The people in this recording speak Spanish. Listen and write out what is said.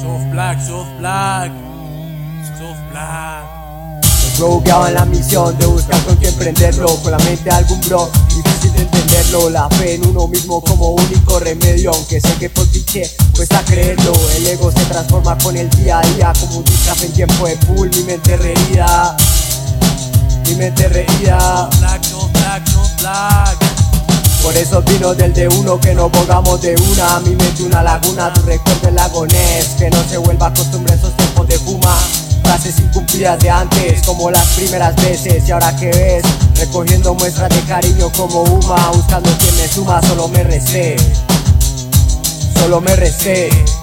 Soft black, soft black, soft black. Rogueado en la misión de buscar con quién prenderlo Con la mente de algún bro, difícil de entenderlo La fe en uno mismo como único remedio. Aunque sé que por cliché cuesta creerlo El ego se transforma con el día a día Como un disfraz en tiempo de pool, mi mente reída Mi mente reída. Black, soft black, soft black. Por eso vino del de uno que no pongamos de una. Mi mente una laguna, tu recuerdo el lago Ness Que no se vuelva costumbre esos tiempos de fuma. Frases incumplidas de antes, como las primeras veces. Y ahora que ves, recogiendo muestras de cariño como Uma. Buscando quien me suma, solo me resté Solo me black.